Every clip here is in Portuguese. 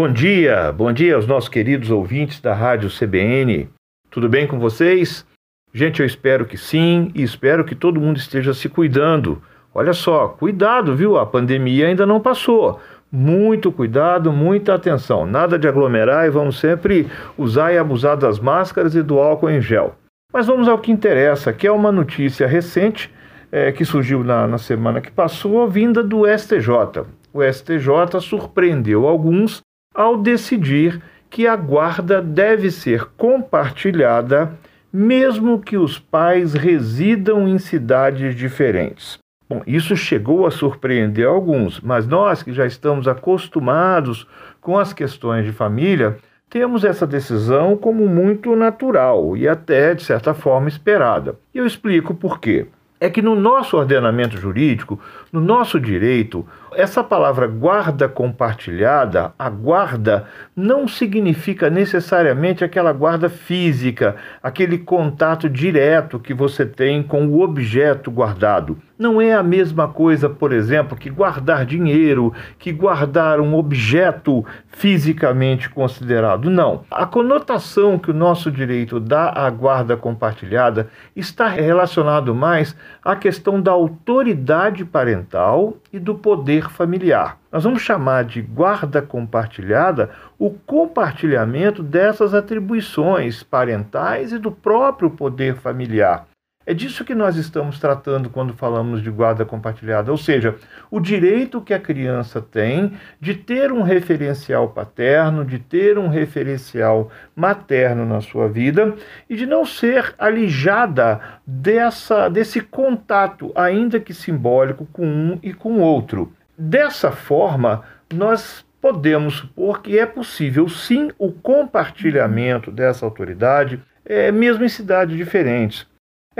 Bom dia, bom dia aos nossos queridos ouvintes da Rádio CBN. Tudo bem com vocês? Gente, eu espero que sim e espero que todo mundo esteja se cuidando. Olha só, cuidado, viu? A pandemia ainda não passou. Muito cuidado, muita atenção. Nada de aglomerar e vamos sempre usar e abusar das máscaras e do álcool em gel. Mas vamos ao que interessa, que é uma notícia recente é, que surgiu na, na semana que passou, vinda do STJ. O STJ surpreendeu alguns ao decidir que a guarda deve ser compartilhada, mesmo que os pais residam em cidades diferentes. Bom, isso chegou a surpreender alguns, mas nós que já estamos acostumados com as questões de família, temos essa decisão como muito natural e até, de certa forma, esperada. E eu explico por quê é que no nosso ordenamento jurídico, no nosso direito, essa palavra guarda compartilhada, a guarda, não significa necessariamente aquela guarda física, aquele contato direto que você tem com o objeto guardado. Não é a mesma coisa, por exemplo, que guardar dinheiro, que guardar um objeto fisicamente considerado. Não. A conotação que o nosso direito dá à guarda compartilhada está relacionado mais à questão da autoridade parental e do poder familiar. Nós vamos chamar de guarda compartilhada o compartilhamento dessas atribuições parentais e do próprio poder familiar. É disso que nós estamos tratando quando falamos de guarda compartilhada, ou seja, o direito que a criança tem de ter um referencial paterno, de ter um referencial materno na sua vida e de não ser alijada dessa, desse contato, ainda que simbólico, com um e com outro. Dessa forma, nós podemos supor que é possível sim o compartilhamento dessa autoridade, é, mesmo em cidades diferentes.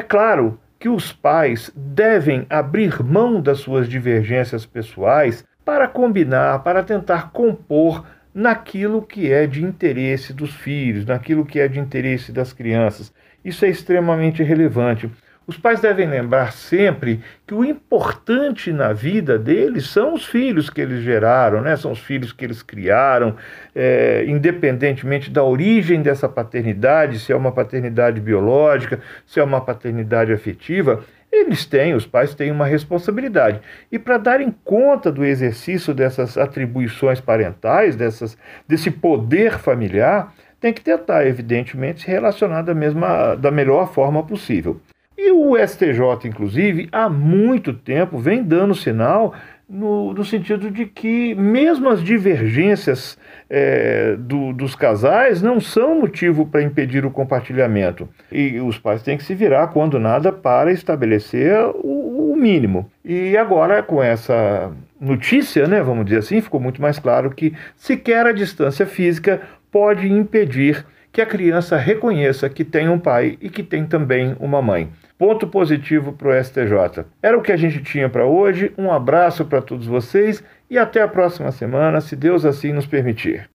É claro que os pais devem abrir mão das suas divergências pessoais para combinar, para tentar compor naquilo que é de interesse dos filhos, naquilo que é de interesse das crianças. Isso é extremamente relevante. Os pais devem lembrar sempre que o importante na vida deles são os filhos que eles geraram, né? são os filhos que eles criaram, é, independentemente da origem dessa paternidade, se é uma paternidade biológica, se é uma paternidade afetiva, eles têm, os pais têm uma responsabilidade. E para darem conta do exercício dessas atribuições parentais, dessas, desse poder familiar, tem que tentar, evidentemente, se relacionar da, mesma, da melhor forma possível. E o STJ, inclusive, há muito tempo vem dando sinal no, no sentido de que, mesmo as divergências é, do, dos casais, não são motivo para impedir o compartilhamento. E os pais têm que se virar, quando nada, para estabelecer o, o mínimo. E agora, com essa notícia, né, vamos dizer assim, ficou muito mais claro que sequer a distância física pode impedir que a criança reconheça que tem um pai e que tem também uma mãe. Ponto positivo para o STJ. Era o que a gente tinha para hoje. Um abraço para todos vocês e até a próxima semana, se Deus assim nos permitir.